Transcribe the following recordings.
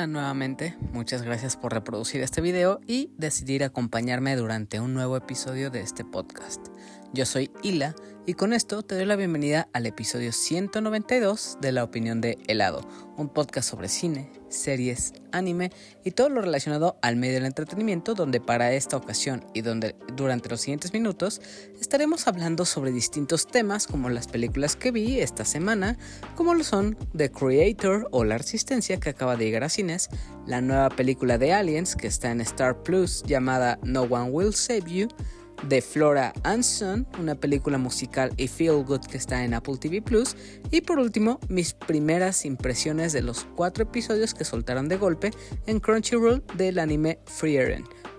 Hola nuevamente, muchas gracias por reproducir este video y decidir acompañarme durante un nuevo episodio de este podcast. Yo soy Hila y con esto te doy la bienvenida al episodio 192 de La Opinión de Helado, un podcast sobre cine, series, anime y todo lo relacionado al medio del entretenimiento donde para esta ocasión y donde durante los siguientes minutos estaremos hablando sobre distintos temas como las películas que vi esta semana, como lo son The Creator o La Resistencia que acaba de llegar a cines, la nueva película de Aliens que está en Star Plus llamada No One Will Save You, de Flora and Son, una película musical y feel good que está en Apple TV Plus. Y por último, mis primeras impresiones de los cuatro episodios que soltaron de golpe en Crunchyroll del anime Free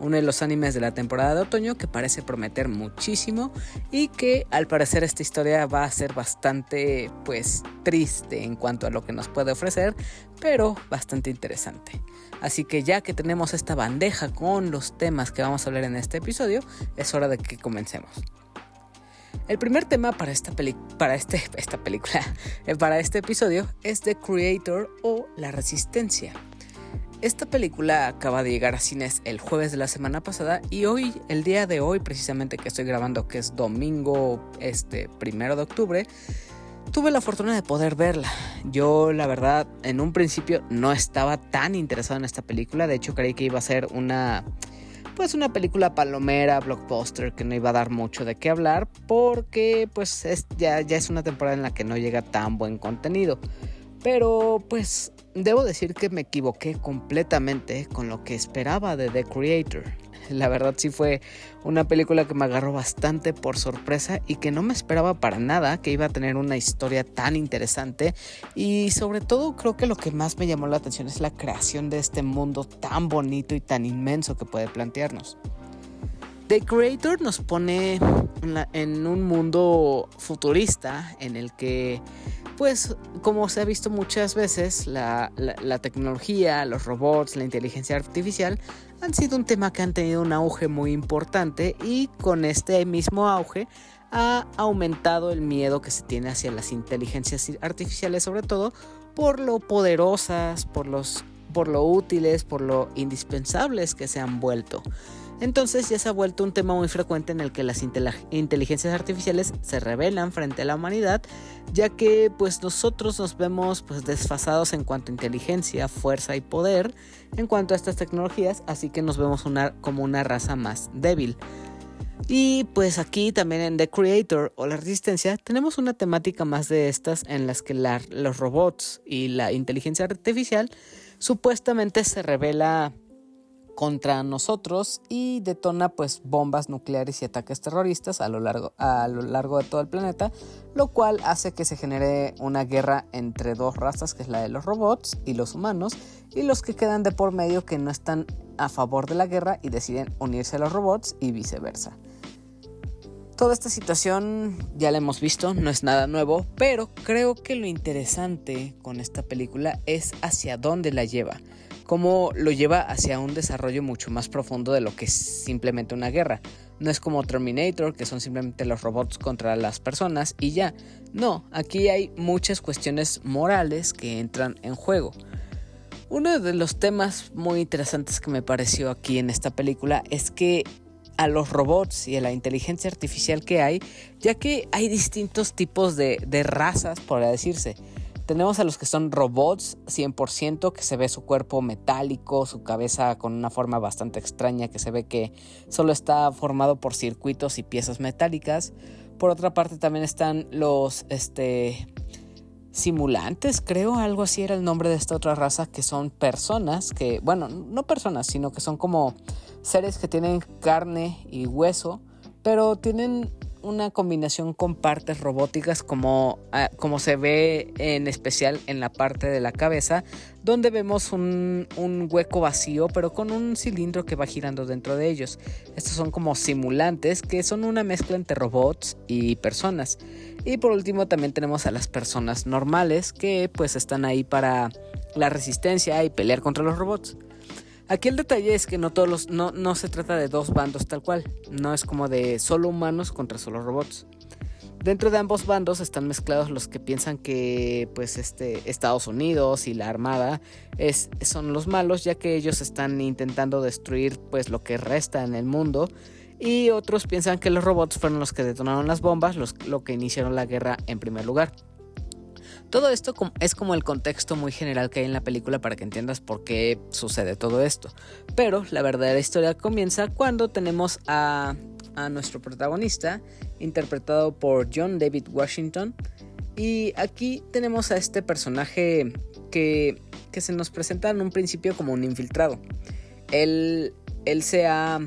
uno de los animes de la temporada de otoño que parece prometer muchísimo y que al parecer esta historia va a ser bastante pues triste en cuanto a lo que nos puede ofrecer, pero bastante interesante. Así que ya que tenemos esta bandeja con los temas que vamos a hablar en este episodio, es hora de que comencemos. El primer tema para esta, para este, esta película, eh, para este episodio, es The Creator o La Resistencia. Esta película acaba de llegar a cines el jueves de la semana pasada y hoy, el día de hoy precisamente que estoy grabando, que es domingo este primero de octubre, tuve la fortuna de poder verla. Yo la verdad en un principio no estaba tan interesado en esta película, de hecho creí que iba a ser una pues una película palomera, blockbuster que no iba a dar mucho de qué hablar porque pues ya, ya es una temporada en la que no llega tan buen contenido. Pero pues debo decir que me equivoqué completamente con lo que esperaba de The Creator. La verdad sí fue una película que me agarró bastante por sorpresa y que no me esperaba para nada que iba a tener una historia tan interesante y sobre todo creo que lo que más me llamó la atención es la creación de este mundo tan bonito y tan inmenso que puede plantearnos. The Creator nos pone en, un mundo futurista en el que pues como se ha visto muchas veces, la, tecnología, los robots, la inteligencia artificial han sido un tema que han tenido un auge muy importante y con este mismo auge ha aumentado el miedo que se tiene hacia las inteligencias artificiales, sobre todo por lo poderosas, por, los, por lo útiles, por lo indispensables que se han vuelto. Entonces ya se ha vuelto un tema muy frecuente en el que las inteligencias artificiales se rebelan frente a la humanidad, ya que pues nosotros nos vemos pues desfasados en cuanto a inteligencia, fuerza y poder en cuanto a estas tecnologías, así que nos vemos como una raza más débil. Y pues aquí también en The Creator o la Resistencia tenemos una temática más de estas en las que los robots y la inteligencia artificial supuestamente se revela contra nosotros y detona pues bombas nucleares y ataques terroristas a lo largo, a lo largo de todo el planeta, lo cual hace que se genere una guerra entre dos razas, que es la de los robots y los humanos, y los que quedan de por medio que no están a favor de la guerra y deciden unirse a los robots y viceversa. Toda esta situación ya la hemos visto, no es nada nuevo, pero creo que lo interesante con esta película es hacia dónde la lleva cómo lo lleva hacia un desarrollo mucho más profundo de lo que es simplemente una guerra. No es como Terminator, que son simplemente los robots contra las personas y ya. No, aquí hay muchas cuestiones morales que entran en juego. Uno de los temas muy interesantes que me pareció aquí en esta película es que a los robots y a la inteligencia artificial que hay, ya que hay distintos tipos de, de razas, por decirse. Tenemos a los que son robots 100%, que se ve su cuerpo metálico, su cabeza con una forma bastante extraña, que se ve que solo está formado por circuitos y piezas metálicas. Por otra parte también están los este, simulantes, creo, algo así era el nombre de esta otra raza, que son personas, que, bueno, no personas, sino que son como seres que tienen carne y hueso, pero tienen una combinación con partes robóticas como, ah, como se ve en especial en la parte de la cabeza, donde vemos un, un, hueco vacío pero con un cilindro que va girando dentro de ellos. Estos son como simulantes que son una mezcla entre robots y personas. Y por último también tenemos a las personas normales que pues están ahí para la resistencia y pelear contra los robots. Aquí el detalle es que no todos los, no, no se trata de dos bandos tal cual, no es como de solo humanos contra solo robots. Dentro de ambos bandos están mezclados los que piensan que pues este Estados Unidos y la Armada es, son los malos ya que ellos están intentando destruir pues lo que resta en el mundo y otros piensan que los robots fueron los que detonaron las bombas, los, lo que iniciaron la guerra en primer lugar. Todo esto es como el contexto muy general que hay en la película para que entiendas por qué sucede todo esto. Pero la verdadera historia comienza cuando tenemos a, a nuestro protagonista, interpretado por John David Washington. Y aquí tenemos a este personaje que, que se nos presenta en un principio como un infiltrado. Él, él se ha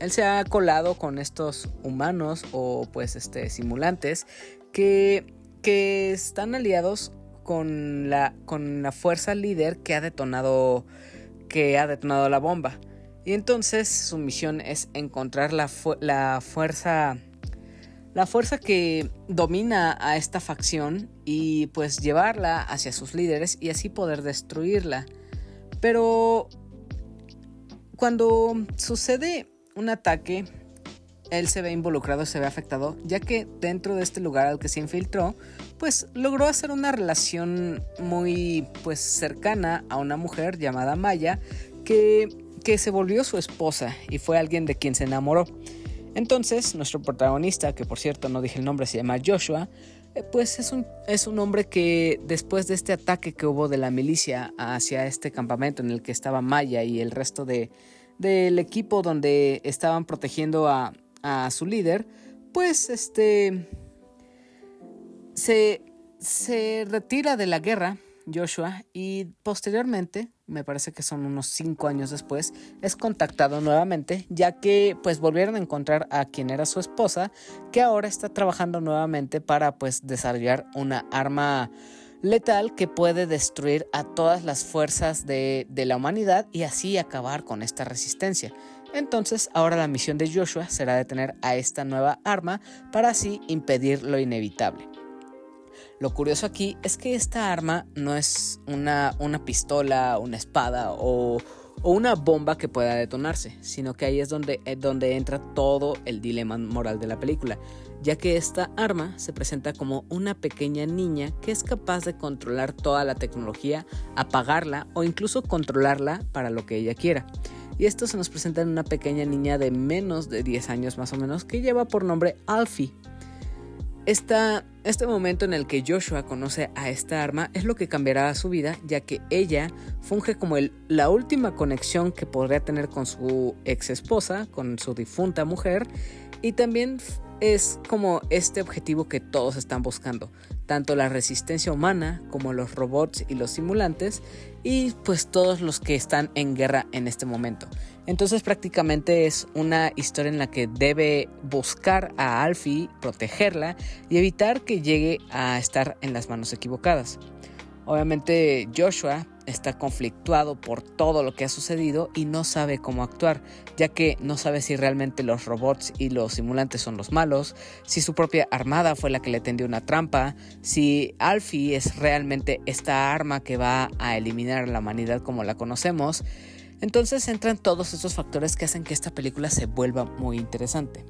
él se ha colado con estos humanos o pues este simulantes que que están aliados con la, con la fuerza líder que ha detonado que ha detonado la bomba. Y entonces su misión es encontrar la, la fuerza la fuerza que domina a esta facción y pues llevarla hacia sus líderes y así poder destruirla. Pero cuando sucede un ataque él se ve involucrado, se ve afectado, ya que dentro de este lugar al que se infiltró, pues logró hacer una relación muy pues cercana a una mujer llamada Maya que, que se volvió su esposa y fue alguien de quien se enamoró. Entonces, nuestro protagonista, que por cierto no dije el nombre, se llama Joshua, eh, pues es un, es un hombre que después de este ataque que hubo de la milicia hacia este campamento en el que estaba Maya y el resto de, del equipo donde estaban protegiendo a, a su líder, pues este se, se retira de la guerra Joshua y posteriormente, me parece que son unos cinco años después, es contactado nuevamente ya que pues volvieron a encontrar a quien era su esposa que ahora está trabajando nuevamente para pues desarrollar una arma letal que puede destruir a todas las fuerzas de, de la humanidad y así acabar con esta resistencia. Entonces, ahora la misión de Joshua será detener a esta nueva arma para así impedir lo inevitable. Lo curioso aquí es que esta arma no es una, una pistola, una espada o, una bomba que pueda detonarse, sino que ahí es donde, eh, donde entra todo el dilema moral de la película, ya que esta arma se presenta como una pequeña niña que es capaz de controlar toda la tecnología, apagarla o incluso controlarla para lo que ella quiera y esto se nos presenta en una pequeña niña de menos de 10 años más o menos que lleva por nombre Alfie. Este momento en el que Joshua conoce a esta arma es lo que cambiará su vida, ya que ella funge como la última conexión que podría tener con su ex esposa, con su difunta mujer, y también es como este objetivo que todos están buscando, tanto la resistencia humana como los robots y los simulantes y pues todos los que están en guerra en este momento. Entonces prácticamente es una historia en la que debe buscar a Alfie, protegerla y evitar que llegue a estar en las manos equivocadas. Obviamente Joshua está conflictuado por todo lo que ha sucedido y no sabe cómo actuar, ya que no sabe si realmente los robots y los simulantes son los malos, si su propia armada fue la que le tendió una trampa, si Alfie es realmente esta arma que va a eliminar la humanidad como la conocemos. Entonces entran todos estos factores que hacen que esta película se vuelva muy interesante.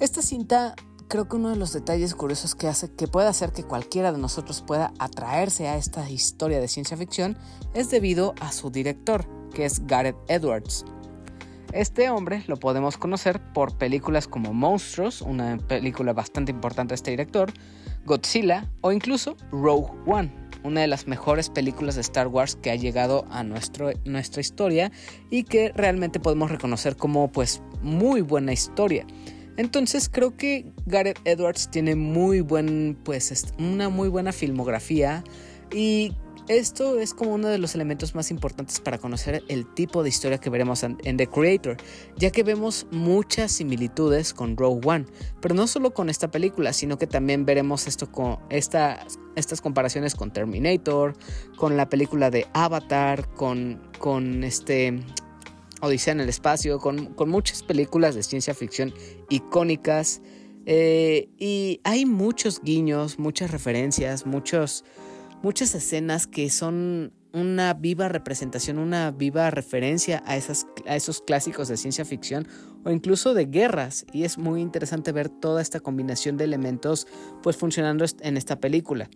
Esta cinta creo que uno de los detalles curiosos que hace que hacer que cualquiera de nosotros pueda atraerse a esta historia de ciencia ficción es debido a su director, que es Gareth Edwards. Este hombre lo podemos conocer por películas como Monstruos, una película bastante importante de este director, Godzilla o incluso Rogue One, una de las mejores películas de Star Wars que ha llegado a nuestra historia y que realmente podemos reconocer como pues muy buena historia. Entonces creo que Gareth Edwards tiene muy buen, pues, una muy buena filmografía y esto es como uno de los elementos más importantes para conocer el tipo de historia que veremos en, The Creator, ya que vemos muchas similitudes con Rogue One, pero no solo con esta película, sino que también veremos esto con estas comparaciones con Terminator, con la película de Avatar, con, con este Odisea en el espacio, con, muchas películas de ciencia ficción icónicas. Eh, y hay muchos guiños, muchas referencias, muchos, muchas escenas que son una viva representación, una viva referencia a, esas, a esos clásicos de ciencia ficción o incluso de guerras. Y es muy interesante ver toda esta combinación de elementos pues funcionando en esta película.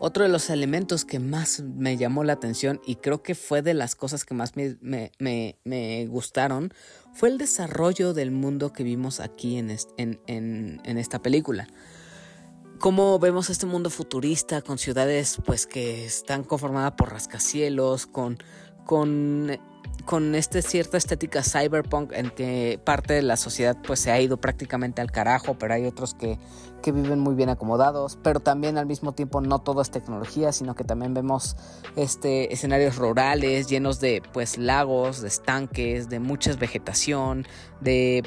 Otro de los elementos que más me llamó la atención y creo que fue de las cosas que más me, gustaron fue el desarrollo del mundo que vimos aquí en, en esta película. Cómo vemos este mundo futurista con ciudades pues que están conformadas por rascacielos, con, con, con esta cierta estética cyberpunk en que parte de la sociedad pues se ha ido prácticamente al carajo, pero hay otros que, que viven muy bien acomodados, pero también al mismo tiempo no todo es tecnología, sino que también vemos este escenarios rurales llenos de pues lagos, de estanques, de mucha vegetación, de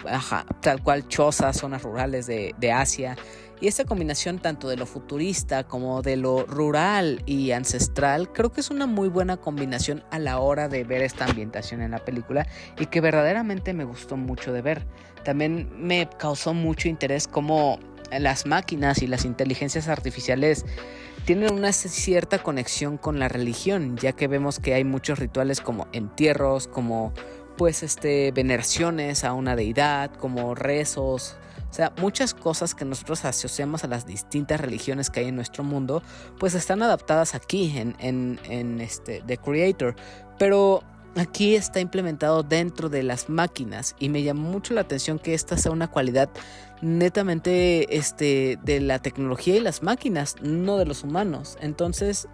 tal cual chozas, zonas rurales de, de Asia. Y esta combinación tanto de lo futurista como de lo rural y ancestral creo que es una muy buena combinación a la hora de ver esta ambientación en la película y que verdaderamente me gustó mucho de ver. También me causó mucho interés cómo las máquinas y las inteligencias artificiales tienen una cierta conexión con la religión, ya que vemos que hay muchos rituales como entierros, como pues este veneraciones a una deidad, como rezos, o sea, muchas cosas que nosotros asociamos a las distintas religiones que hay en nuestro mundo, pues están adaptadas aquí en, en, este, The Creator. Pero aquí está implementado dentro de las máquinas y me llamó mucho la atención que esta sea una cualidad netamente este, de la tecnología y las máquinas, no de los humanos. Entonces,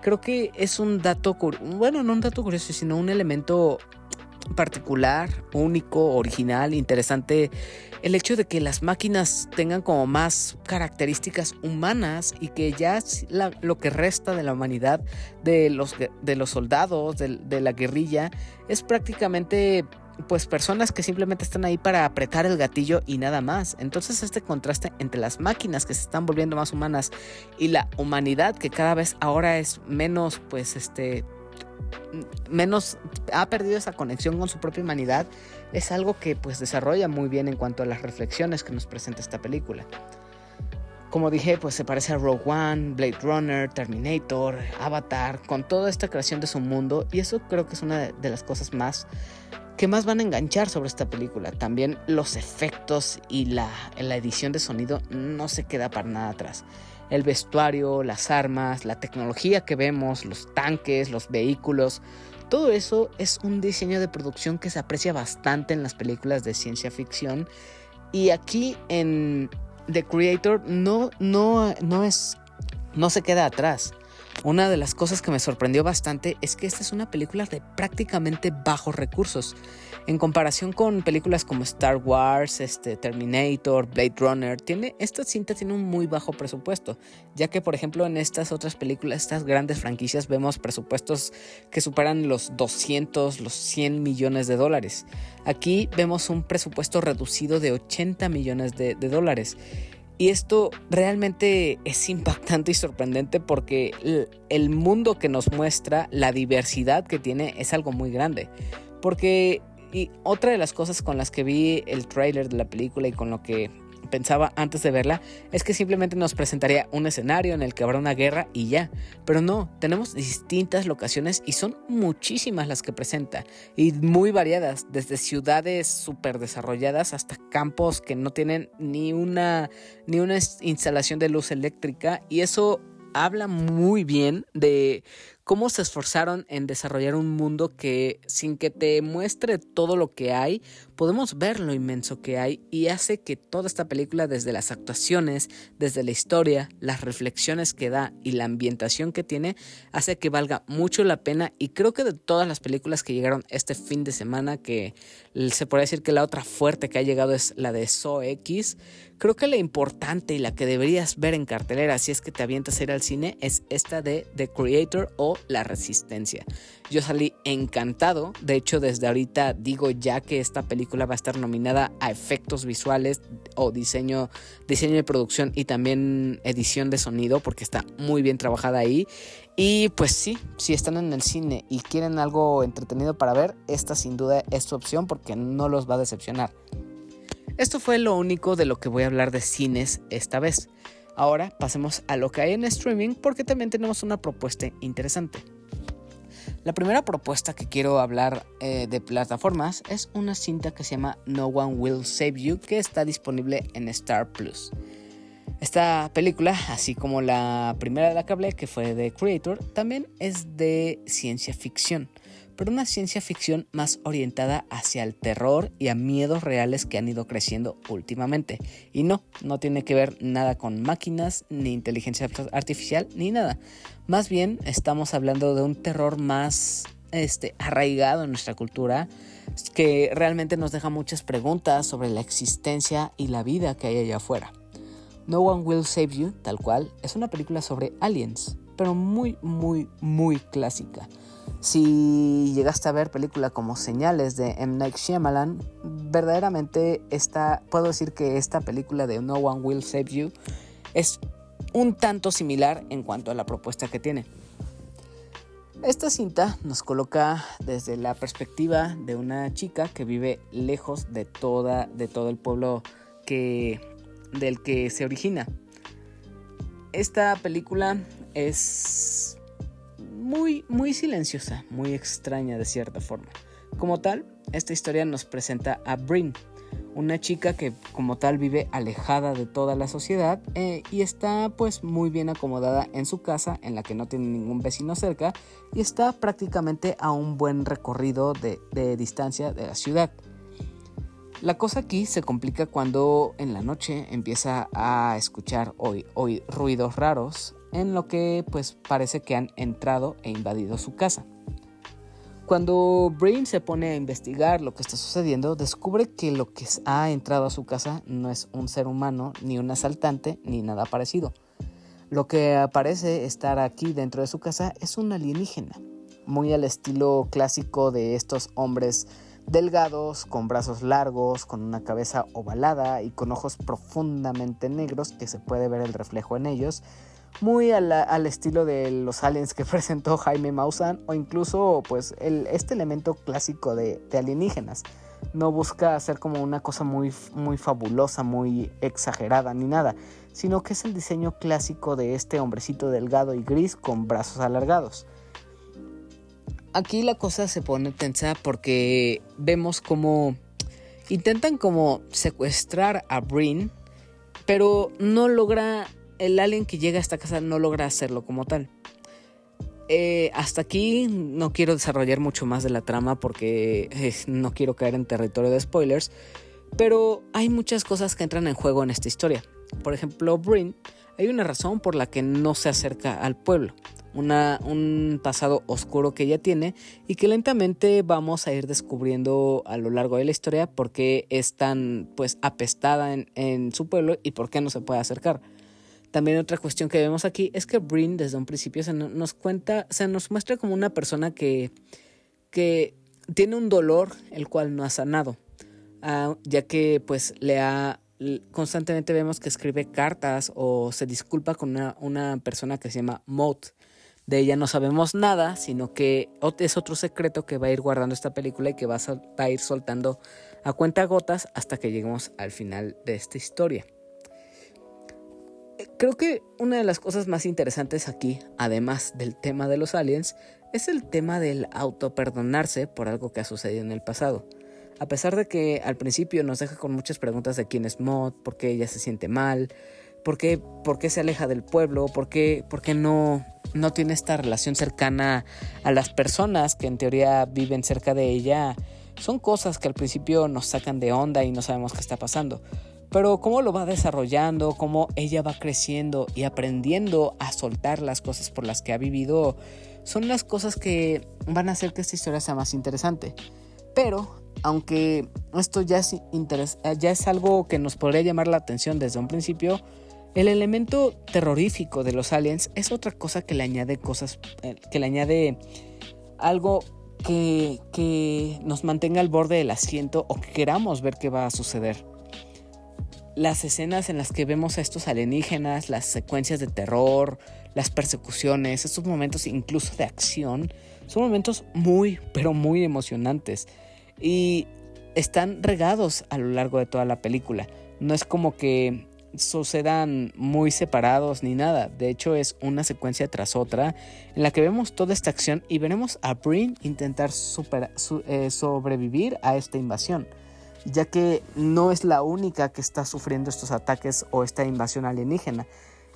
creo que es un dato, bueno, no un dato curioso, sino un elemento particular, único, original, interesante el hecho de que las máquinas tengan como más características humanas y que ya lo que resta de la humanidad de los, de los soldados, de, de la guerrilla, es prácticamente pues personas que simplemente están ahí para apretar el gatillo y nada más. Entonces este contraste entre las máquinas que se están volviendo más humanas y la humanidad que cada vez ahora es menos pues este menos ha perdido esa conexión con su propia humanidad es algo que pues desarrolla muy bien en cuanto a las reflexiones que nos presenta esta película. Como dije, pues se parece a Rogue One, Blade Runner, Terminator, Avatar, con toda esta creación de su mundo y eso creo que es una de las cosas más que más van a enganchar sobre esta película. También los efectos y la, la edición de sonido no se queda para nada atrás el vestuario, las armas, la tecnología que vemos, los tanques, los vehículos, todo eso es un diseño de producción que se aprecia bastante en las películas de ciencia ficción y aquí en The Creator no no no es no se queda atrás. Una de las cosas que me sorprendió bastante es que esta es una película de prácticamente bajos recursos. En comparación con películas como Star Wars, este, Terminator, Blade Runner, tiene, esta cinta tiene un muy bajo presupuesto, ya que por ejemplo en estas otras películas, estas grandes franquicias, vemos presupuestos que superan los 200, los 100 millones de dólares. Aquí vemos un presupuesto reducido de 80 millones de, de dólares. Y esto realmente es impactante y sorprendente porque el mundo que nos muestra, la diversidad que tiene, es algo muy grande. Porque y otra de las cosas con las que vi el trailer de la película y con lo que pensaba antes de verla es que simplemente nos presentaría un escenario en el que habrá una guerra y ya. Pero no, tenemos distintas locaciones y son muchísimas las que presenta y muy variadas, desde ciudades súper desarrolladas hasta campos que no tienen ni una, ni una instalación de luz eléctrica y eso habla muy bien de cómo se esforzaron en desarrollar un mundo que sin que te muestre todo lo que hay, podemos ver lo inmenso que hay y hace que toda esta película, desde las actuaciones, desde la historia, las reflexiones que da y la ambientación que tiene, hace que valga mucho la pena. Y creo que de todas las películas que llegaron este fin de semana, que se podría decir que la otra fuerte que ha llegado es la de So X, creo que la importante y la que deberías ver en cartelera si es que te avientas a ir al cine es esta de The Creator o La Resistencia. Yo salí encantado, de hecho desde ahorita digo ya que esta película va a estar nominada a efectos visuales o diseño, diseño de producción y también edición de sonido porque está muy bien trabajada ahí. Y pues sí, si están en el cine y quieren algo entretenido para ver, esta sin duda es su opción porque no los va a decepcionar. Esto fue lo único de lo que voy a hablar de cines esta vez. Ahora pasemos a lo que hay en streaming porque también tenemos una propuesta interesante. La primera propuesta que quiero hablar eh, de plataformas es una cinta que se llama No One Will Save You que está disponible en Star Plus. Esta película, así como la primera de la hablé, que fue de Creator, también es de ciencia ficción pero una ciencia ficción más orientada hacia el terror y a miedos reales que han ido creciendo últimamente. Y no, no tiene que ver nada con máquinas, ni inteligencia artificial, ni nada. Más bien estamos hablando de un terror más este, arraigado en nuestra cultura, que realmente nos deja muchas preguntas sobre la existencia y la vida que hay allá afuera. No One Will Save You, tal cual, es una película sobre aliens, pero muy, muy, muy clásica. Si llegaste a ver película como Señales de M. Night Shyamalan, verdaderamente esta, puedo decir que esta película de No One Will Save You es un tanto similar en cuanto a la propuesta que tiene. Esta cinta nos coloca desde la perspectiva de una chica que vive lejos de, toda, de todo el pueblo que, del que se origina. Esta película es muy, muy silenciosa, muy extraña de cierta forma. Como tal, esta historia nos presenta a Bryn, una chica que como tal vive alejada de toda la sociedad eh, y está pues muy bien acomodada en su casa en la que no tiene ningún vecino cerca y está prácticamente a un buen recorrido de, distancia de la ciudad. La cosa aquí se complica cuando en la noche empieza a escuchar hoy, hoy ruidos raros en lo que pues parece que han entrado e invadido su casa. Cuando Brain se pone a investigar lo que está sucediendo, descubre que lo que ha entrado a su casa no es un ser humano, ni un asaltante, ni nada parecido. Lo que parece estar aquí dentro de su casa es un alienígena, muy al estilo clásico de estos hombres delgados, con brazos largos, con una cabeza ovalada y con ojos profundamente negros que se puede ver el reflejo en ellos, muy al, estilo de los aliens que presentó Jaime Maussan o incluso pues este elemento clásico de, alienígenas. No busca hacer como una cosa muy, muy fabulosa, muy exagerada ni nada, sino que es el diseño clásico de este hombrecito delgado y gris con brazos alargados. Aquí la cosa se pone tensa porque vemos como intentan como secuestrar a Bryn, pero no logra el alien que llega a esta casa no logra hacerlo como tal. Eh, hasta aquí no quiero desarrollar mucho más de la trama porque eh, no quiero caer en territorio de spoilers, pero hay muchas cosas que entran en juego en esta historia. Por ejemplo, Brin, hay una razón por la que no se acerca al pueblo, una, un pasado oscuro que ella tiene y que lentamente vamos a ir descubriendo a lo largo de la historia por qué es tan pues apestada en, en su pueblo y por qué no se puede acercar. También otra cuestión que vemos aquí es que Brin desde un principio se nos cuenta, se nos muestra como una persona que, que tiene un dolor el cual no ha sanado, ah, ya que pues le ha constantemente vemos que escribe cartas o se disculpa con una, persona que se llama Mott. De ella no sabemos nada, sino que es otro secreto que va a ir guardando esta película y que va a, va a ir soltando a cuenta gotas hasta que lleguemos al final de esta historia. Creo que una de las cosas más interesantes aquí, además del tema de los aliens, es el tema del autoperdonarse por algo que ha sucedido en el pasado. A pesar de que al principio nos deja con muchas preguntas de quién es Mod, por qué ella se siente mal, por qué, por qué se aleja del pueblo, por qué, por qué no, no tiene esta relación cercana a las personas que en teoría viven cerca de ella, son cosas que al principio nos sacan de onda y no sabemos qué está pasando. Pero cómo lo va desarrollando, cómo ella va creciendo y aprendiendo a soltar las cosas por las que ha vivido, son las cosas que van a hacer que esta historia sea más interesante. Pero, aunque esto ya es, algo que nos podría llamar la atención desde un principio, el elemento terrorífico de los aliens es otra cosa que le añade cosas, eh, que le añade algo que, que nos mantenga al borde del asiento o que queramos ver qué va a suceder las escenas en las que vemos a estos alienígenas, las secuencias de terror, las persecuciones, estos momentos incluso de acción, son momentos muy, pero muy emocionantes. Y están regados a lo largo de toda la película. No es como que sucedan muy separados ni nada. De hecho, es una secuencia tras otra en la que vemos toda esta acción y veremos a Brin intentar eh, sobrevivir a esta invasión, ya que no es la única que está sufriendo estos ataques o esta invasión alienígena.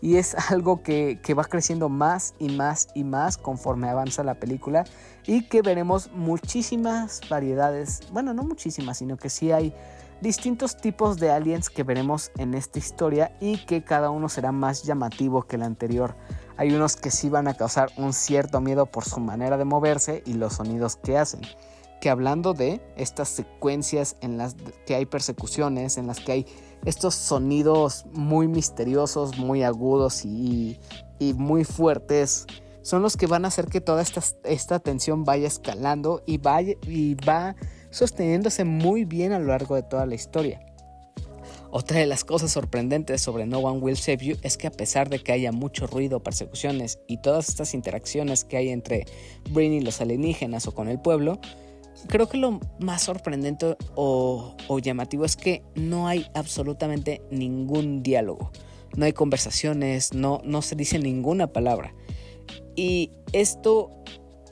Y es algo que, que va creciendo más y más y más conforme avanza la película y que veremos muchísimas variedades, bueno, no muchísimas, sino que sí hay distintos tipos de aliens que veremos en esta historia y que cada uno será más llamativo que el anterior. Hay unos que sí van a causar un cierto miedo por su manera de moverse y los sonidos que hacen. Que hablando de estas secuencias en las que hay persecuciones, en las que hay estos sonidos muy misteriosos, muy agudos y, muy fuertes, son los que van a hacer que toda esta, tensión vaya escalando y, vaya, y va sosteniéndose muy bien a lo largo de toda la historia. Otra de las cosas sorprendentes sobre No One Will Save You es que a pesar de que haya mucho ruido, persecuciones y todas estas interacciones que hay entre Brin y los alienígenas o con el pueblo, creo que lo más sorprendente o, llamativo es que no hay absolutamente ningún diálogo. No hay conversaciones, no, no se dice ninguna palabra. Y esto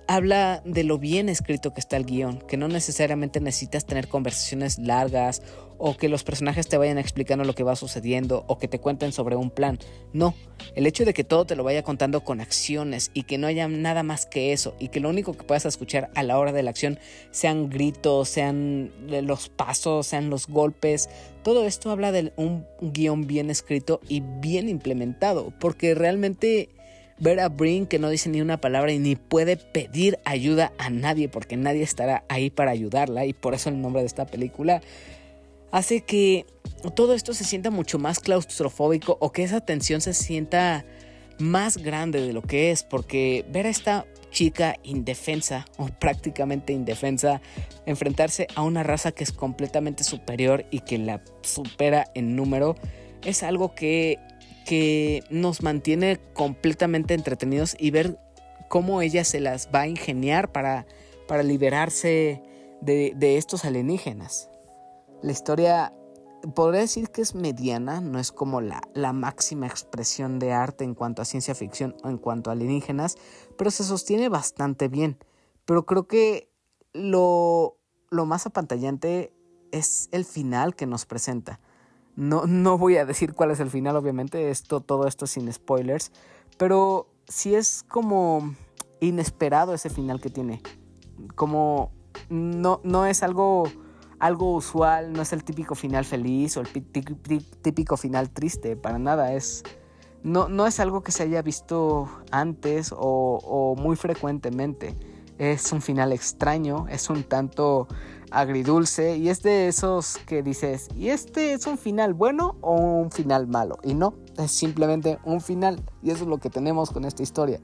habla de lo bien escrito que está el guion, que no necesariamente necesitas tener conversaciones largas o que los personajes te vayan explicando lo que va sucediendo o que te cuenten sobre un plan. No, el hecho de que todo te lo vaya contando con acciones y que no haya nada más que eso y que lo único que puedas escuchar a la hora de la acción sean gritos, sean los pasos, sean los golpes, todo esto habla de un guion bien escrito y bien implementado, porque realmente ver a Brin que no dice ni una palabra y ni puede pedir ayuda a nadie porque nadie estará ahí para ayudarla y por eso el nombre de esta película hace que todo esto se sienta mucho más claustrofóbico o que esa tensión se sienta más grande de lo que es porque ver a esta chica indefensa o prácticamente indefensa enfrentarse a una raza que es completamente superior y que la supera en número es algo que que nos mantiene completamente entretenidos y ver cómo ella se las va a ingeniar para, para liberarse de, estos alienígenas. La historia podría decir que es mediana, no es como la, la, máxima expresión de arte en cuanto a ciencia ficción o en cuanto a alienígenas, pero se sostiene bastante bien. Pero creo que lo, lo más apantallante es el final que nos presenta. No, no voy a decir cuál es el final, obviamente, esto, todo esto sin spoilers, pero sí es como inesperado ese final que tiene. Como no, no es algo, algo usual, no es el típico final feliz o el típico final triste, para nada. Es, no, no es algo que se haya visto antes o, o muy frecuentemente. Es un final extraño, es un tanto agridulce y es de esos que dices, ¿y este es un final bueno o un final malo? Y no, es simplemente un final y eso es lo que tenemos con esta historia.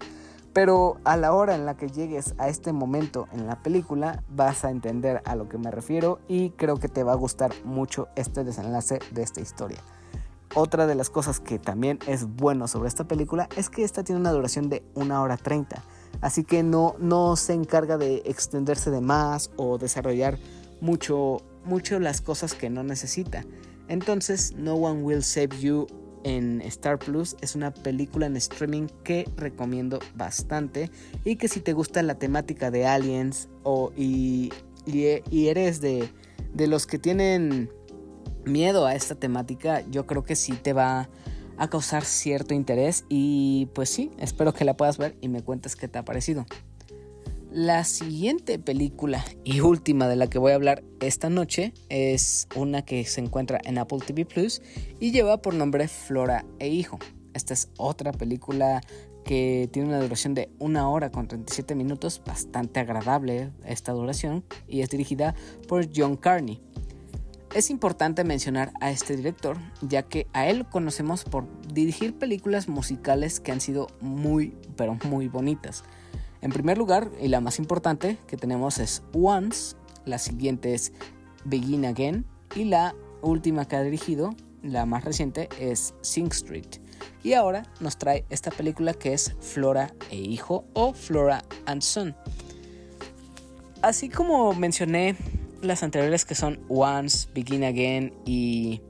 Pero a la hora en la que llegues a este momento en la película vas a entender a lo que me refiero y creo que te va a gustar mucho este desenlace de esta historia. Otra de las cosas que también es bueno sobre esta película es que esta tiene una duración de 1 hora 30 Así que no, no se encarga de extenderse de más o desarrollar mucho, mucho las cosas que no necesita. Entonces, No One Will Save You en Star Plus es una película en streaming que recomiendo bastante y que si te gusta la temática de aliens o, y, y, eres de, de los que tienen miedo a esta temática, yo creo que sí te va a causar cierto interés y pues sí, espero que la puedas ver y me cuentes qué te ha parecido. La siguiente película y última de la que voy a hablar esta noche es una que se encuentra en Apple TV Plus y lleva por nombre Flora e Hijo. Esta es otra película que tiene una duración de una hora con 37 minutos, bastante agradable esta duración, y es dirigida por John Carney. Es importante mencionar a este director, ya que a él conocemos por dirigir películas musicales que han sido muy, pero muy bonitas. En primer lugar, y la más importante que tenemos es Once, la siguiente es Begin Again, y la última que ha dirigido, la más reciente, es Sing Street. Y ahora nos trae esta película que es Flora e Hijo o Flora and Son. Así como mencioné las anteriores que son Once, Begin Again y,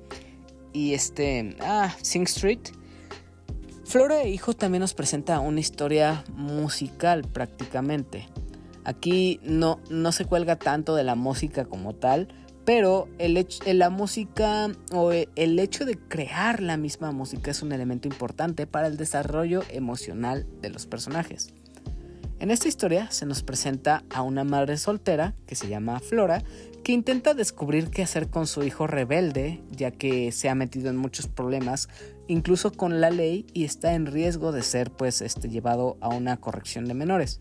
y este, ah, Sing Street, Flora e Hijo también nos presenta una historia musical prácticamente. Aquí no, no se cuelga tanto de la música como tal, pero el hecho, la música o el hecho de crear la misma música es un elemento importante para el desarrollo emocional de los personajes. En esta historia se nos presenta a una madre soltera que se llama Flora, que intenta descubrir qué hacer con su hijo rebelde, ya que se ha metido en muchos problemas, incluso con la ley, y está en riesgo de ser pues este, llevado a una corrección de menores.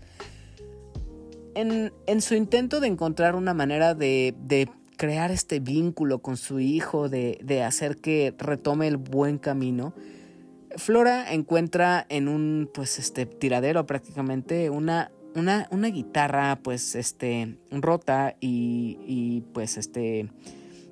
En, su intento de encontrar una manera de, crear este vínculo con su hijo, de, de hacer que retome el buen camino, Flora encuentra en un pues este tiradero prácticamente una, una, una guitarra pues este rota y, y, pues este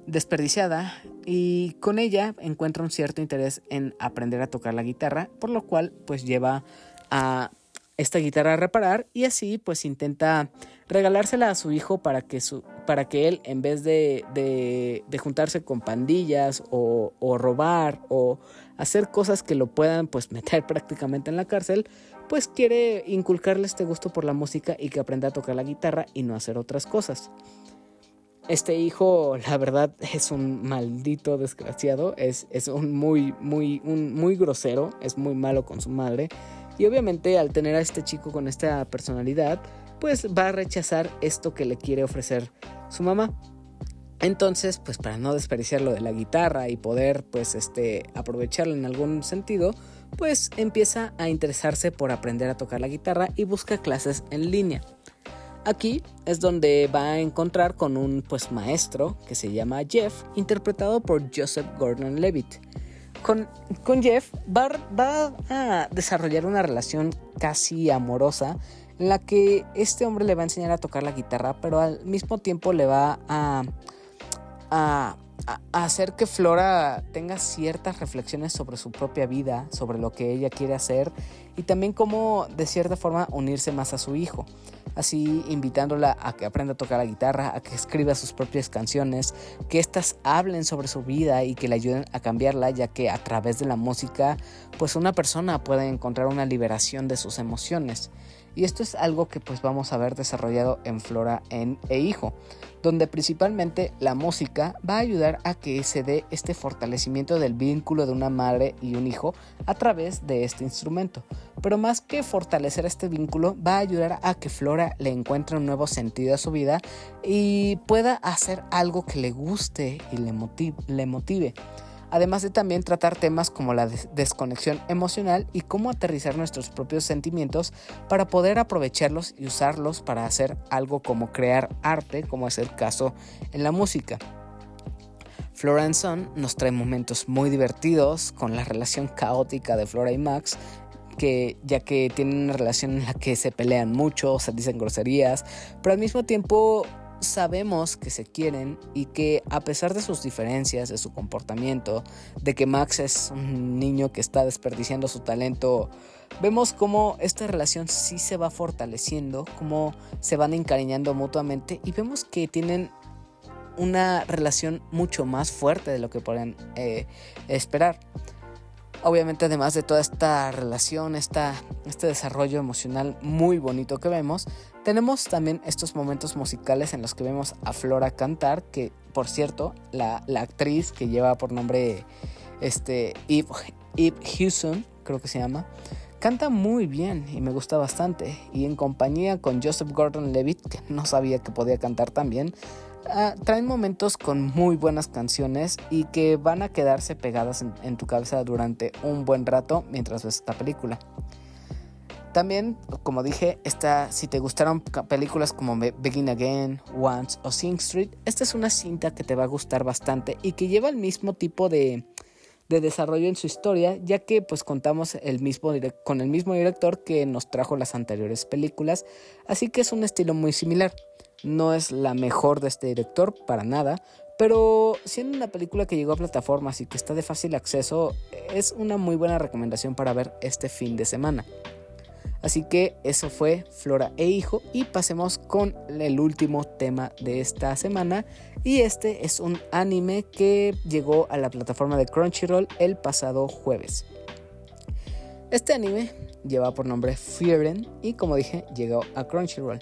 desperdiciada y con ella encuentra un cierto interés en aprender a tocar la guitarra por lo cual pues lleva a esta guitarra a reparar y así pues intenta regalársela a su hijo para que, su, para que él en vez de, de, juntarse con pandillas o, o, robar o hacer cosas que lo puedan pues meter prácticamente en la cárcel, pues quiere inculcarle este gusto por la música y que aprenda a tocar la guitarra y no hacer otras cosas. Este hijo, la verdad, es un maldito desgraciado, es, es un muy, muy, un, muy grosero, es muy malo con su madre y obviamente al tener a este chico con esta personalidad, pues va a rechazar esto que le quiere ofrecer su mamá. Entonces, pues para no desperdiciar lo de la guitarra y poder pues este aprovecharlo en algún sentido, pues empieza a interesarse por aprender a tocar la guitarra y busca clases en línea. Aquí es donde va a encontrar con un pues maestro que se llama Jeff, interpretado por Joseph Gordon-Levitt. Con, Jeff va, a desarrollar una relación casi amorosa en la que este hombre le va a enseñar a tocar la guitarra, pero al mismo tiempo le va a, hacer que Flora tenga ciertas reflexiones sobre su propia vida, sobre lo que ella quiere hacer y también cómo de cierta forma unirse más a su hijo así invitándola a que aprenda a tocar la guitarra, a que escriba sus propias canciones, que éstas hablen sobre su vida y que le ayuden a cambiarla, ya que a través de la música, pues una persona puede encontrar una liberación de sus emociones. Y esto es algo que pues vamos a ver desarrollado en Flora en e Hijo, donde principalmente la música va a ayudar a que se dé este fortalecimiento del vínculo de una madre y un hijo a través de este instrumento. Pero más que fortalecer este vínculo, va a ayudar a que Flora le encuentre un nuevo sentido a su vida y pueda hacer algo que le guste y le Le motive además de también tratar temas como la desconexión emocional y cómo aterrizar nuestros propios sentimientos para poder aprovecharlos y usarlos para hacer algo como crear arte, como es el caso en la música. Flora Son nos trae momentos muy divertidos con la relación caótica de Flora y Max, que ya que tienen una relación en la que se pelean mucho, se dicen groserías, pero al mismo tiempo sabemos que se quieren y que a pesar de sus diferencias, de su comportamiento, de que Max es un niño que está desperdiciando su talento, vemos cómo esta relación sí se va fortaleciendo, cómo se van encariñando mutuamente y vemos que tienen una relación mucho más fuerte de lo que pueden eh, esperar. Obviamente además de toda esta relación, esta, este desarrollo emocional muy bonito que vemos, tenemos también estos momentos musicales en los que vemos a Flora cantar, que por cierto, la, actriz que lleva por nombre este, Eve, Eve Hewson, creo que se llama, canta muy bien y me gusta bastante. Y en compañía con Joseph Gordon Levitt, que no sabía que podía cantar tan bien, Ah, traen momentos con muy buenas canciones y que van a quedarse pegadas en, tu cabeza durante un buen rato mientras ves esta película. También, como dije, esta, si te gustaron películas como Begin Again, Once o Sing Street, esta es una cinta que te va a gustar bastante y que lleva el mismo tipo de, desarrollo en su historia, ya que pues contamos el mismo con el mismo director que nos trajo las anteriores películas, así que es un estilo muy similar. No es la mejor de este director, para nada, pero siendo una película que llegó a plataformas y que está de fácil acceso, es una muy buena recomendación para ver este fin de semana. Así que eso fue Flora e Hijo y pasemos con el último tema de esta semana y este es un anime que llegó a la plataforma de Crunchyroll el pasado jueves. Este anime lleva por nombre Frieren y como dije llegó a Crunchyroll.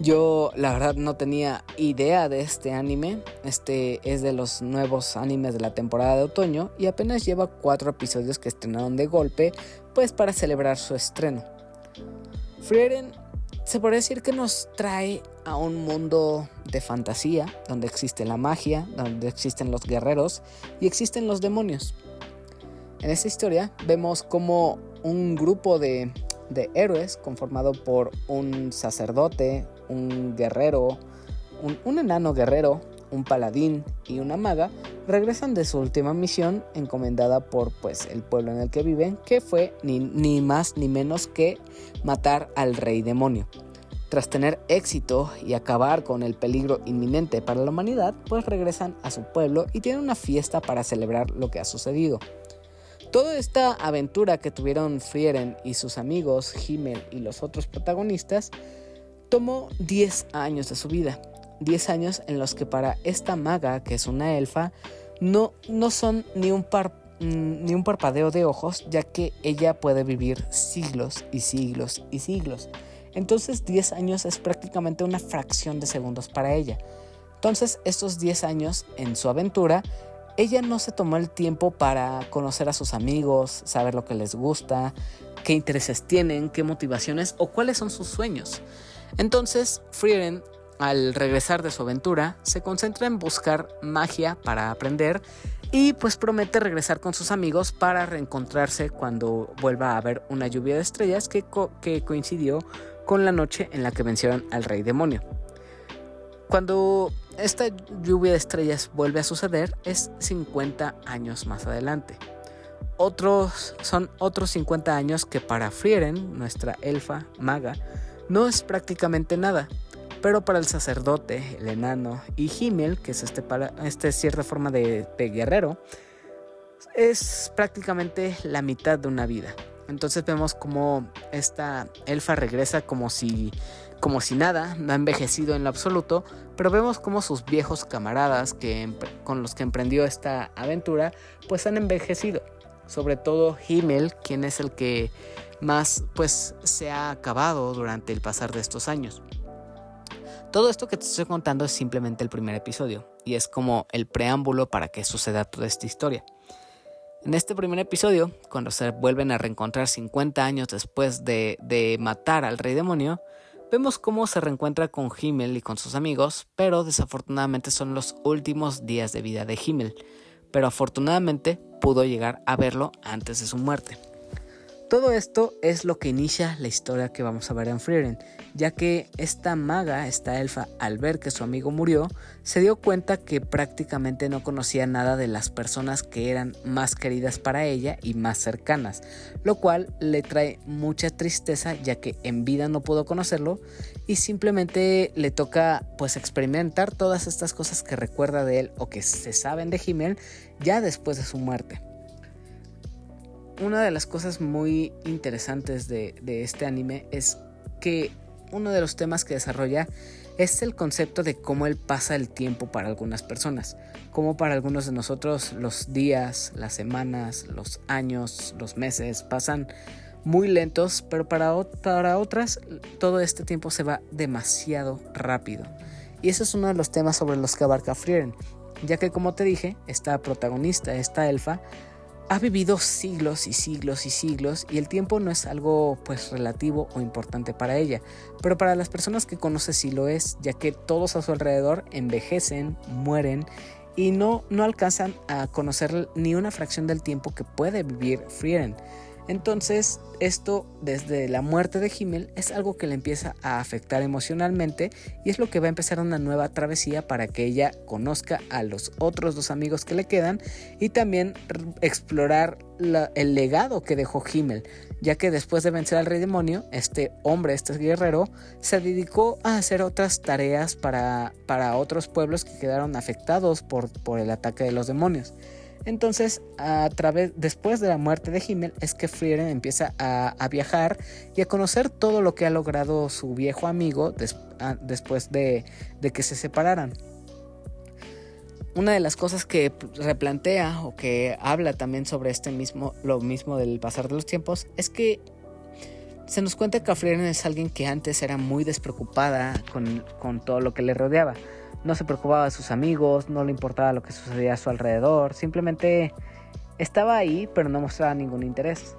Yo la verdad no tenía idea de este anime. Este es de los nuevos animes de la temporada de otoño y apenas lleva cuatro episodios que estrenaron de golpe, pues para celebrar su estreno. Frieren se puede decir que nos trae a un mundo de fantasía, donde existe la magia, donde existen los guerreros y existen los demonios. En esta historia vemos como un grupo de, de héroes conformado por un sacerdote, un guerrero, un, enano guerrero, un paladín y una maga regresan de su última misión encomendada por pues el pueblo en el que viven, que fue ni, ni, más ni menos que matar al rey demonio. Tras tener éxito y acabar con el peligro inminente para la humanidad, pues regresan a su pueblo y tienen una fiesta para celebrar lo que ha sucedido. Toda esta aventura que tuvieron Frieren y sus amigos, Himmel y los otros protagonistas, tomó 10 años de su vida. 10 años en los que para esta maga, que es una elfa, no, no son ni un, par, mm, ni un parpadeo de ojos, ya que ella puede vivir siglos y siglos y siglos. Entonces 10 años es prácticamente una fracción de segundos para ella. Entonces estos 10 años en su aventura, ella no se tomó el tiempo para conocer a sus amigos, saber lo que les gusta, qué intereses tienen, qué motivaciones o cuáles son sus sueños. Entonces, Frieren, al regresar de su aventura, se concentra en buscar magia para aprender y pues promete regresar con sus amigos para reencontrarse cuando vuelva a haber una lluvia de estrellas que, que coincidió con la noche en la que vencieron al rey demonio. Cuando esta lluvia de estrellas vuelve a suceder es 50 años más adelante. Otros, son otros 50 años que para Frieren, nuestra elfa maga, no es prácticamente nada, pero para el sacerdote, el enano y Himmel, que es este, este cierta forma de, guerrero, es prácticamente la mitad de una vida. Entonces vemos como esta elfa regresa como si, como si nada, no ha envejecido en lo absoluto, pero vemos como sus viejos camaradas que, con los que emprendió esta aventura, pues han envejecido. Sobre todo Himmel, quien es el que más pues se ha acabado durante el pasar de estos años. Todo esto que te estoy contando es simplemente el primer episodio y es como el preámbulo para que suceda toda esta historia. En este primer episodio, cuando se vuelven a reencontrar 50 años después de, de matar al rey demonio, vemos cómo se reencuentra con Himmel y con sus amigos, pero desafortunadamente son los últimos días de vida de Himmel, pero afortunadamente pudo llegar a verlo antes de su muerte. Todo esto es lo que inicia la historia que vamos a ver en Frieren, ya que esta maga, esta elfa, al ver que su amigo murió, se dio cuenta que prácticamente no conocía nada de las personas que eran más queridas para ella y más cercanas, lo cual le trae mucha tristeza ya que en vida no pudo conocerlo y simplemente le toca pues experimentar todas estas cosas que recuerda de él o que se saben de Himmel ya después de su muerte una de las cosas muy interesantes de, este anime es que uno de los temas que desarrolla es el concepto de cómo él pasa el tiempo para algunas personas. Como para algunos de nosotros los días, las semanas, los años, los meses pasan muy lentos, pero para, para otras todo este tiempo se va demasiado rápido. Y ese es uno de los temas sobre los que abarca Frieren, ya que como te dije, esta protagonista, esta elfa, ha vivido siglos y siglos y siglos y el tiempo no es algo pues relativo o importante para ella, pero para las personas que conoce sí lo es, ya que todos a su alrededor envejecen, mueren y no, no alcanzan a conocer ni una fracción del tiempo que puede vivir Frieren. Entonces, esto desde la muerte de Himmel es algo que le empieza a afectar emocionalmente y es lo que va a empezar una nueva travesía para que ella conozca a los otros dos amigos que le quedan y también explorar el legado que dejó Himmel, ya que después de vencer al rey demonio, este hombre, este guerrero, se dedicó a hacer otras tareas para, para otros pueblos que quedaron afectados por, por el ataque de los demonios. Entonces, a través, después de la muerte de Himmel, es que Frieren empieza a, viajar y a conocer todo lo que ha logrado su viejo amigo después de, que se separaran. Una de las cosas que replantea o que habla también sobre este mismo, lo mismo del pasar de los tiempos, es que se nos cuenta que Frieren es alguien que antes era muy despreocupada con, con todo lo que le rodeaba no se preocupaba de sus amigos, no le importaba lo que sucedía a su alrededor, simplemente estaba ahí pero no mostraba ningún interés.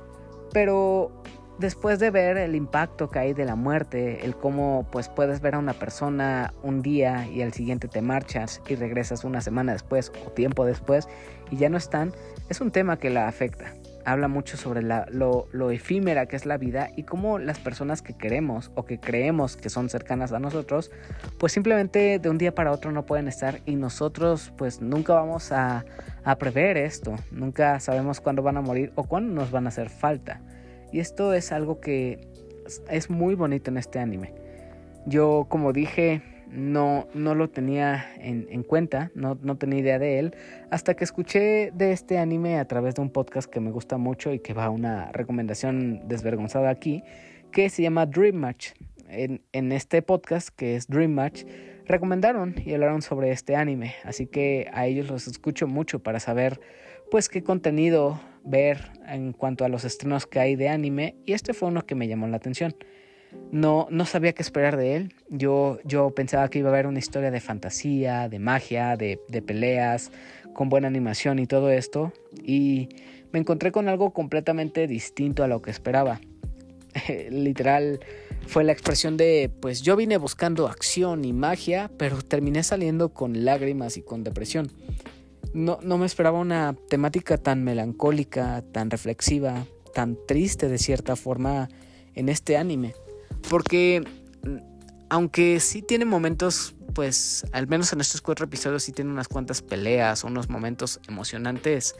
Pero después de ver el impacto que hay de la muerte, el cómo pues puedes ver a una persona un día y al siguiente te marchas y regresas una semana después o tiempo después y ya no están, es un tema que la afecta habla mucho sobre lo, efímera que es la vida y cómo las personas que queremos o que creemos que son cercanas a nosotros, pues simplemente de un día para otro no pueden estar y nosotros pues nunca vamos a, a prever esto, nunca sabemos cuándo van a morir o cuándo nos van a hacer falta. Y esto es algo que es muy bonito en este anime. Yo como dije no, no lo tenía en, cuenta, no, no, tenía idea de él, hasta que escuché de este anime a través de un podcast que me gusta mucho y que va a una recomendación desvergonzada aquí, que se llama Dream Match. En, en este podcast, que es Dream Match, recomendaron y hablaron sobre este anime, así que a ellos los escucho mucho para saber pues qué contenido ver en cuanto a los estrenos que hay de anime y este fue uno que me llamó la atención. No, no sabía qué esperar de él. Yo, yo pensaba que iba a haber una historia de fantasía, de magia, de, de peleas, con buena animación y todo esto. Y me encontré con algo completamente distinto a lo que esperaba. Literal fue la expresión de, pues yo vine buscando acción y magia, pero terminé saliendo con lágrimas y con depresión. No, no me esperaba una temática tan melancólica, tan reflexiva, tan triste de cierta forma en este anime. Porque aunque sí tiene momentos, pues al menos en estos cuatro episodios sí tiene unas cuantas peleas, unos momentos emocionantes.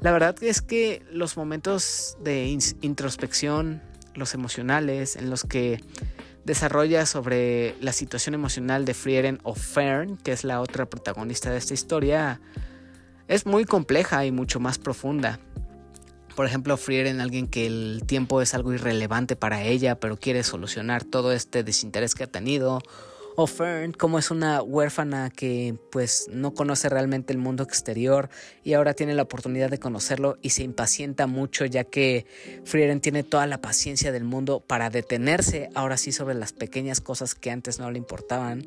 La verdad es que los momentos de introspección, los emocionales, en los que desarrolla sobre la situación emocional de Frieren o Fern, que es la otra protagonista de esta historia, es muy compleja y mucho más profunda. Por ejemplo, Frieren, alguien que el tiempo es algo irrelevante para ella, pero quiere solucionar todo este desinterés que ha tenido. O Fern, como es una huérfana que pues no conoce realmente el mundo exterior y ahora tiene la oportunidad de conocerlo y se impacienta mucho ya que Frieren tiene toda la paciencia del mundo para detenerse ahora sí sobre las pequeñas cosas que antes no le importaban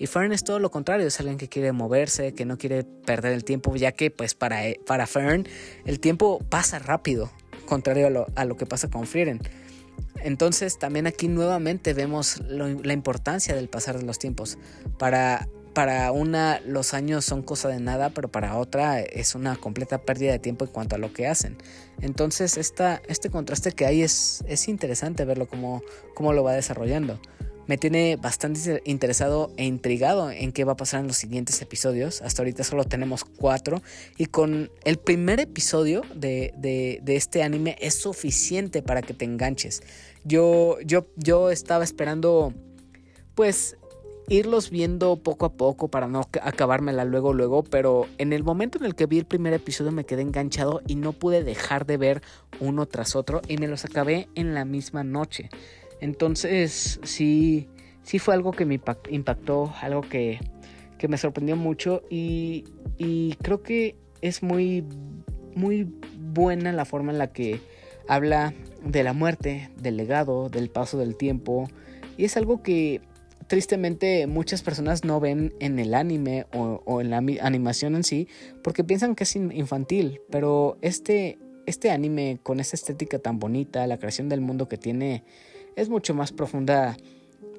y Fern es todo lo contrario, es alguien que quiere moverse, que no quiere perder el tiempo, ya que pues para, eh, para Fern el tiempo pasa rápido, contrario a lo, a lo que pasa con Frieren. Entonces también aquí nuevamente vemos la importancia del pasar de los tiempos. Para, para una los años son cosa de nada, pero para otra es una completa pérdida de tiempo en cuanto a lo que hacen. Entonces esta, este contraste que hay es, es interesante verlo como, cómo lo va desarrollando me tiene bastante interesado e intrigado en qué va a pasar en los siguientes episodios. Hasta ahorita solo tenemos cuatro. Y con el primer episodio de, este anime es suficiente para que te enganches. Yo, yo, yo estaba esperando, pues, irlos viendo poco a poco para no acabármela luego, luego. Pero en el momento en el que vi el primer episodio me quedé enganchado y no pude dejar de ver uno tras otro. Y me los acabé en la misma noche. Entonces, sí, sí fue algo que me impactó, algo que, me sorprendió mucho y, creo que es muy, muy buena la forma en la que habla de la muerte, del legado, del paso del tiempo. Y es algo que tristemente muchas personas no ven en el anime o, o, en la animación en sí porque piensan que es infantil, pero este, este anime con esa estética tan bonita, la creación del mundo que tiene es mucho más profunda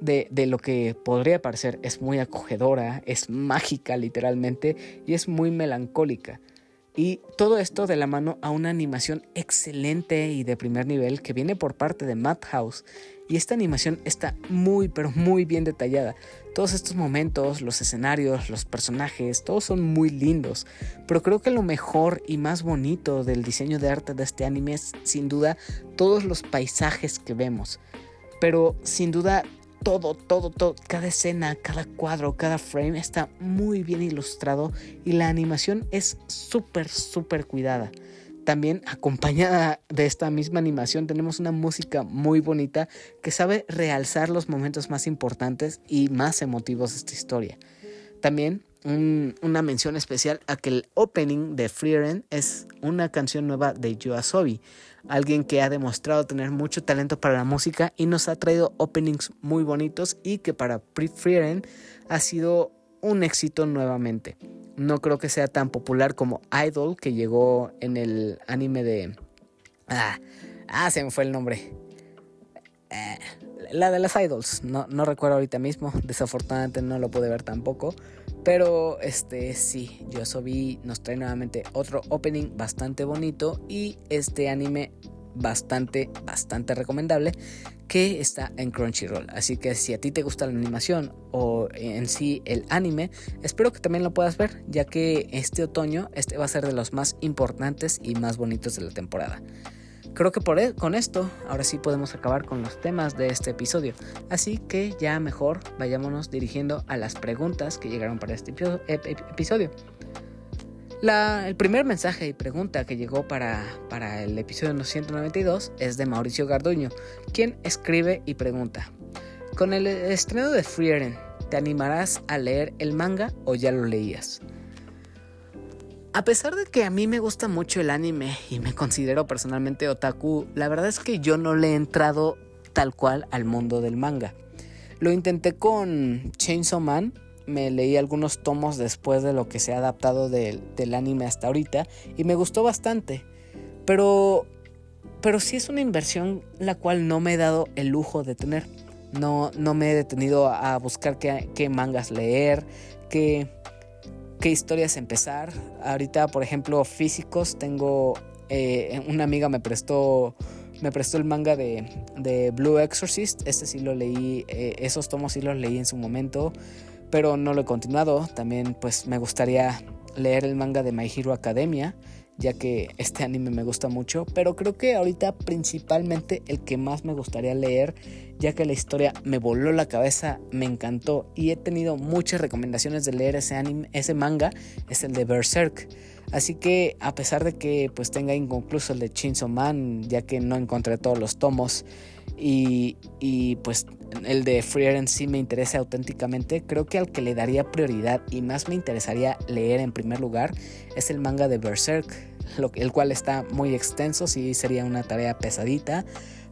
de, lo que podría parecer. Es muy acogedora, es mágica literalmente y es muy melancólica. Y todo esto de la mano a una animación excelente y de primer nivel que viene por parte de Madhouse. Y esta animación está muy pero muy bien detallada. Todos estos momentos, los escenarios, los personajes, todos son muy lindos. Pero creo que lo mejor y más bonito del diseño de arte de este anime es sin duda todos los paisajes que vemos pero sin duda todo, todo, todo, cada escena, cada cuadro, cada frame está muy bien ilustrado y la animación es súper, súper cuidada. También acompañada de esta misma animación tenemos una música muy bonita que sabe realzar los momentos más importantes y más emotivos de esta historia. También una mención especial a que el opening de Freeren es una canción nueva de Yoasobi, alguien que ha demostrado tener mucho talento para la música y nos ha traído openings muy bonitos y que para Freeren ha sido un éxito nuevamente. No creo que sea tan popular como Idol, que llegó en el anime de... Ah, ah se me fue el nombre. Eh, la de las Idols. No, recuerdo ahorita mismo. Desafortunadamente no lo pude ver tampoco. Pero este sí, Yosobi nos trae nuevamente otro opening bastante bonito y este anime bastante, bastante recomendable que está en Crunchyroll. Así que si a ti te gusta la animación o en sí el anime, espero que también lo puedas ver, ya que este otoño este va a ser de los más importantes y más bonitos de la temporada. Creo que e, con esto ahora sí podemos acabar con los temas de este episodio. Así que ya mejor vayámonos dirigiendo a las preguntas que llegaron para este episodio. el primer mensaje y pregunta que llegó para, para el episodio 192 es de Mauricio Garduño, quien escribe y pregunta: Con el estreno de Frieren, ¿te animarás a leer el manga o ya lo leías? A pesar de que a mí me gusta mucho el anime y me considero personalmente otaku, la verdad es que yo no le he entrado tal cual al mundo del manga. Lo intenté con Chainsaw Man, me leí algunos tomos después de lo que se ha adaptado del, anime hasta ahorita y me gustó bastante. Pero, pero sí es una inversión la cual no me he dado el lujo de tener. No, no me he detenido a buscar qué, qué mangas leer, qué qué historias empezar. Ahorita, por ejemplo, físicos, tengo eh, una amiga me prestó me prestó el manga de, Blue Exorcist. Este sí lo leí, eh, esos tomos sí los leí en su momento, pero no lo he continuado. También pues me gustaría leer el manga de My Hero Academia ya que este anime me gusta mucho, pero creo que ahorita principalmente el que más me gustaría leer, ya que la historia me voló la cabeza, me encantó y he tenido muchas recomendaciones de leer ese anime, ese manga, es el de Berserk. Así que a pesar de que pues tenga inconcluso el de Chainsaw Man, ya que no encontré todos los tomos y, y pues el de Frieren sí me interesa auténticamente, creo que al que le daría prioridad y más me interesaría leer en primer lugar es el manga de Berserk, el cual está muy extenso, sí sería una tarea pesadita.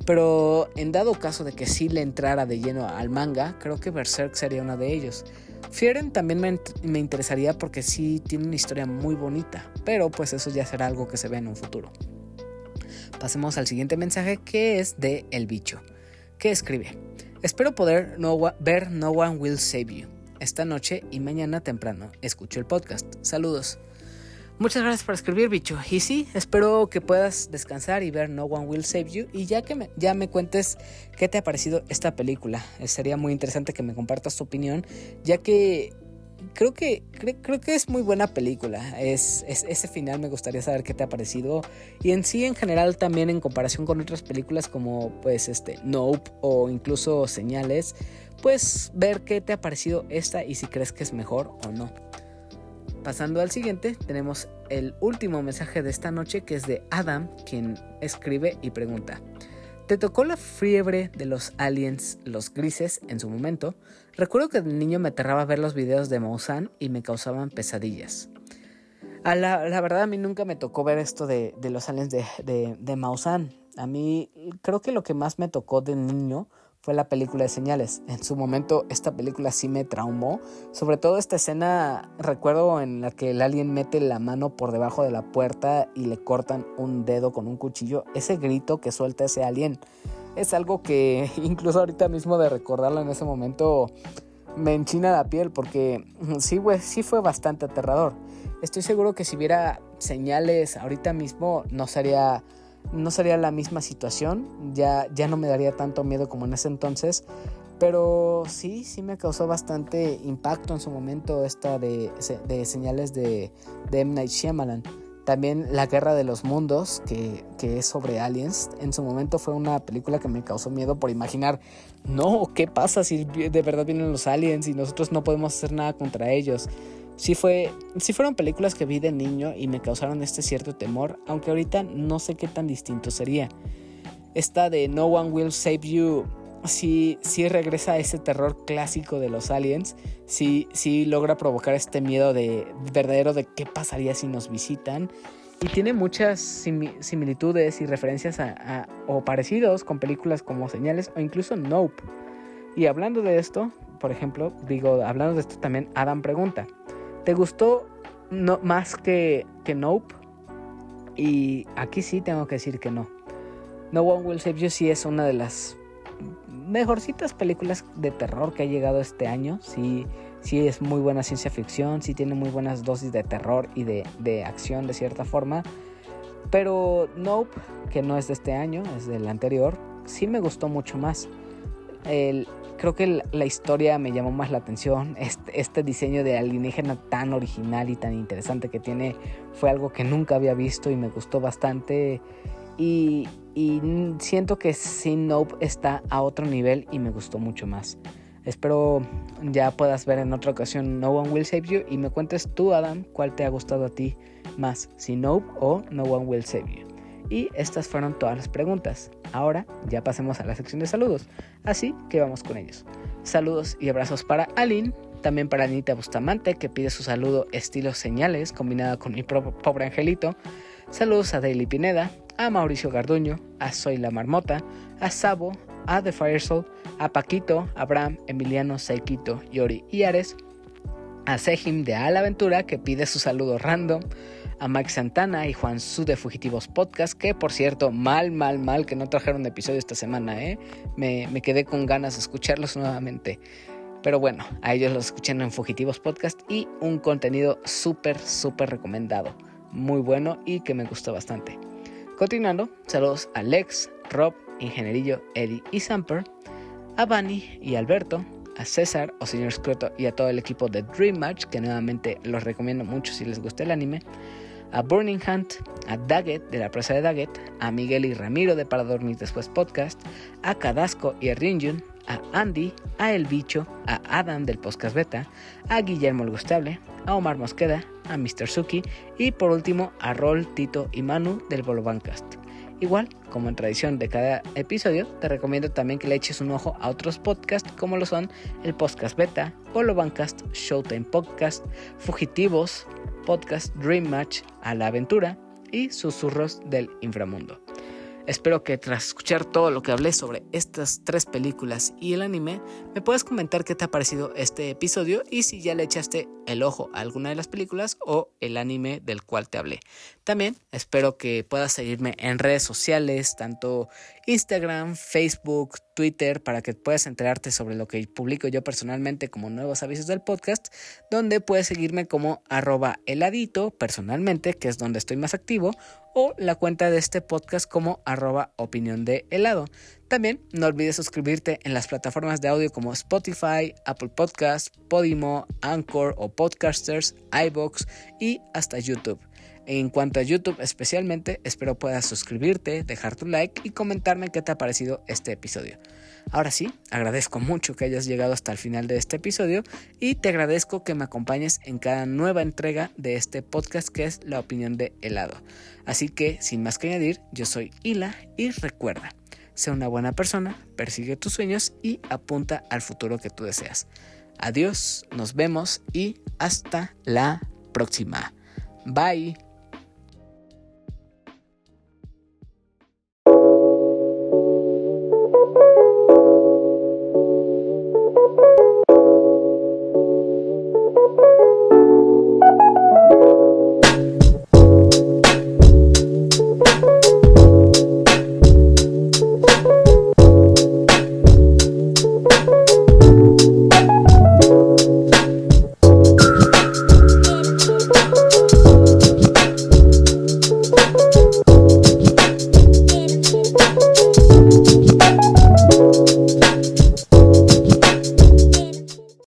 Pero en dado caso de que sí le entrara de lleno al manga, creo que Berserk sería uno de ellos. Fieren también me, me, interesaría porque sí tiene una historia muy bonita, pero pues eso ya será algo que se ve en un futuro. Pasemos al siguiente mensaje que es de El Bicho, que escribe, espero poder ver No One Will Save You esta noche y mañana temprano. Escucho el podcast. Saludos. Muchas gracias por escribir, bicho. Y sí, espero que puedas descansar y ver No One Will Save You. Y ya que me, ya me cuentes qué te ha parecido esta película. Eh, sería muy interesante que me compartas tu opinión, ya que creo que, creo, que es muy buena película. Es, ese final me gustaría saber qué te ha parecido. Y en sí, en general, también en comparación con otras películas como pues este Nope o incluso Señales, pues ver qué te ha parecido esta y si crees que es mejor o no. Pasando al siguiente, tenemos el último mensaje de esta noche que es de Adam, quien escribe y pregunta. ¿Te tocó la fiebre de los aliens, los grises, en su momento? Recuerdo que de niño me aterraba ver los videos de Maussan y me causaban pesadillas. A la, verdad a mí nunca me tocó ver esto de, los aliens de, de, de Maussan. A mí creo que lo que más me tocó de niño fue la película de señales. En su momento esta película sí me traumó. Sobre todo esta escena, recuerdo en la que el alien mete la mano por debajo de la puerta y le cortan un dedo con un cuchillo. Ese grito que suelta ese alien es algo que incluso ahorita mismo de recordarlo en ese momento me enchina la piel porque sí, sí fue bastante aterrador. Estoy seguro que si viera señales ahorita mismo no sería no sería la misma situación, ya, ya no me daría tanto miedo como en ese entonces, pero sí, sí me causó bastante impacto en su momento esta de, de señales de, de M. Night Shyamalan. También La Guerra de los Mundos, que, es sobre aliens. En su momento fue una película que me causó miedo por imaginar, no, ¿qué pasa si de verdad vienen los aliens y nosotros no podemos hacer nada contra ellos? Sí, fue, sí fueron películas que vi de niño y me causaron este cierto temor, aunque ahorita no sé qué tan distinto sería. Esta de No One Will Save You sí, sí regresa a ese terror clásico de los aliens, sí, sí logra provocar este miedo de verdadero de qué pasaría si nos visitan. Y tiene muchas similitudes y referencias a, o parecidos con películas como Señales o incluso Nope. Y hablando de esto, por ejemplo, digo, hablando de esto también, Adam pregunta, ¿te gustó más que, que Nope? Y aquí sí tengo que decir que no. No One Will Save You sí es una de las mejorcitas películas de terror que ha llegado este año. Sí, sí es muy buena ciencia ficción, sí tiene muy buenas dosis de terror y de, acción de cierta forma. Pero Nope, que no es de este año, es del anterior, sí me gustó mucho más. Creo que la historia me llamó más la atención. Este, este, diseño de alienígena tan original y tan interesante que tiene fue algo que nunca había visto y me gustó bastante. Y, y siento que Sin Nope está a otro nivel y me gustó mucho más. Espero ya puedas ver en otra ocasión No One Will Save You y me cuentes tú, Adam, cuál te ha gustado a ti más, Sin Nope o No One Will Save You. Y estas fueron todas las preguntas. Ahora ya pasemos a la sección de saludos. Así que vamos con ellos. Saludos y abrazos para Aline, también para Anita Bustamante, que pide su saludo estilo señales, combinada con mi pobre angelito. Saludos a Daily Pineda, a Mauricio Garduño, a Soy la Marmota, a Sabo, a The Firesoul, a Paquito, Abraham, Emiliano, Saikito, Yori y Ares, a Sejim de Al Aventura que pide su saludo random, a Mike Santana y Juan Su de Fugitivos Podcast, que por cierto, mal, mal, mal que no trajeron episodio esta semana, ¿eh? Me, me quedé con ganas de escucharlos nuevamente. Pero bueno, a ellos los escuchan en Fugitivos Podcast y un contenido súper, súper recomendado. Muy bueno y que me gustó bastante. Continuando, saludos a Lex, Rob, Ingenierillo, Eddie y Samper, a Bunny y Alberto, a César o Señor Scroto y a todo el equipo de Dream Match, que nuevamente los recomiendo mucho si les gusta el anime, a Burning Hunt, a Daggett de la presa de Daggett, a Miguel y Ramiro de Para Dormir Después Podcast, a Cadasco y a Rinjun, a Andy, a El Bicho, a Adam del Podcast Beta, a Guillermo el Gustable, a Omar Mosqueda, a Mr. Suki y por último a Rol, Tito y Manu del Bolobancast. Igual, como en tradición de cada episodio, te recomiendo también que le eches un ojo a otros podcasts como lo son el Podcast Beta, Bolobancast, Showtime Podcast, Fugitivos, Podcast Dream Match, A la Aventura y Susurros del Inframundo. Espero que tras escuchar todo lo que hablé sobre estas tres películas y el anime, me puedas comentar qué te ha parecido este episodio y si ya le echaste el ojo a alguna de las películas o el anime del cual te hablé. También espero que puedas seguirme en redes sociales, tanto Instagram, Facebook, Twitter, para que puedas enterarte sobre lo que publico yo personalmente como nuevos avisos del podcast, donde puedes seguirme como arroba heladito personalmente, que es donde estoy más activo, o la cuenta de este podcast como arroba opinión de helado. También no olvides suscribirte en las plataformas de audio como Spotify, Apple Podcasts, Podimo, Anchor o Podcasters, iBox y hasta YouTube. En cuanto a YouTube especialmente, espero puedas suscribirte, dejar tu like y comentarme qué te ha parecido este episodio. Ahora sí, agradezco mucho que hayas llegado hasta el final de este episodio y te agradezco que me acompañes en cada nueva entrega de este podcast que es La opinión de helado. Así que, sin más que añadir, yo soy Hila y recuerda, sea una buena persona, persigue tus sueños y apunta al futuro que tú deseas. Adiós, nos vemos y hasta la próxima. Bye.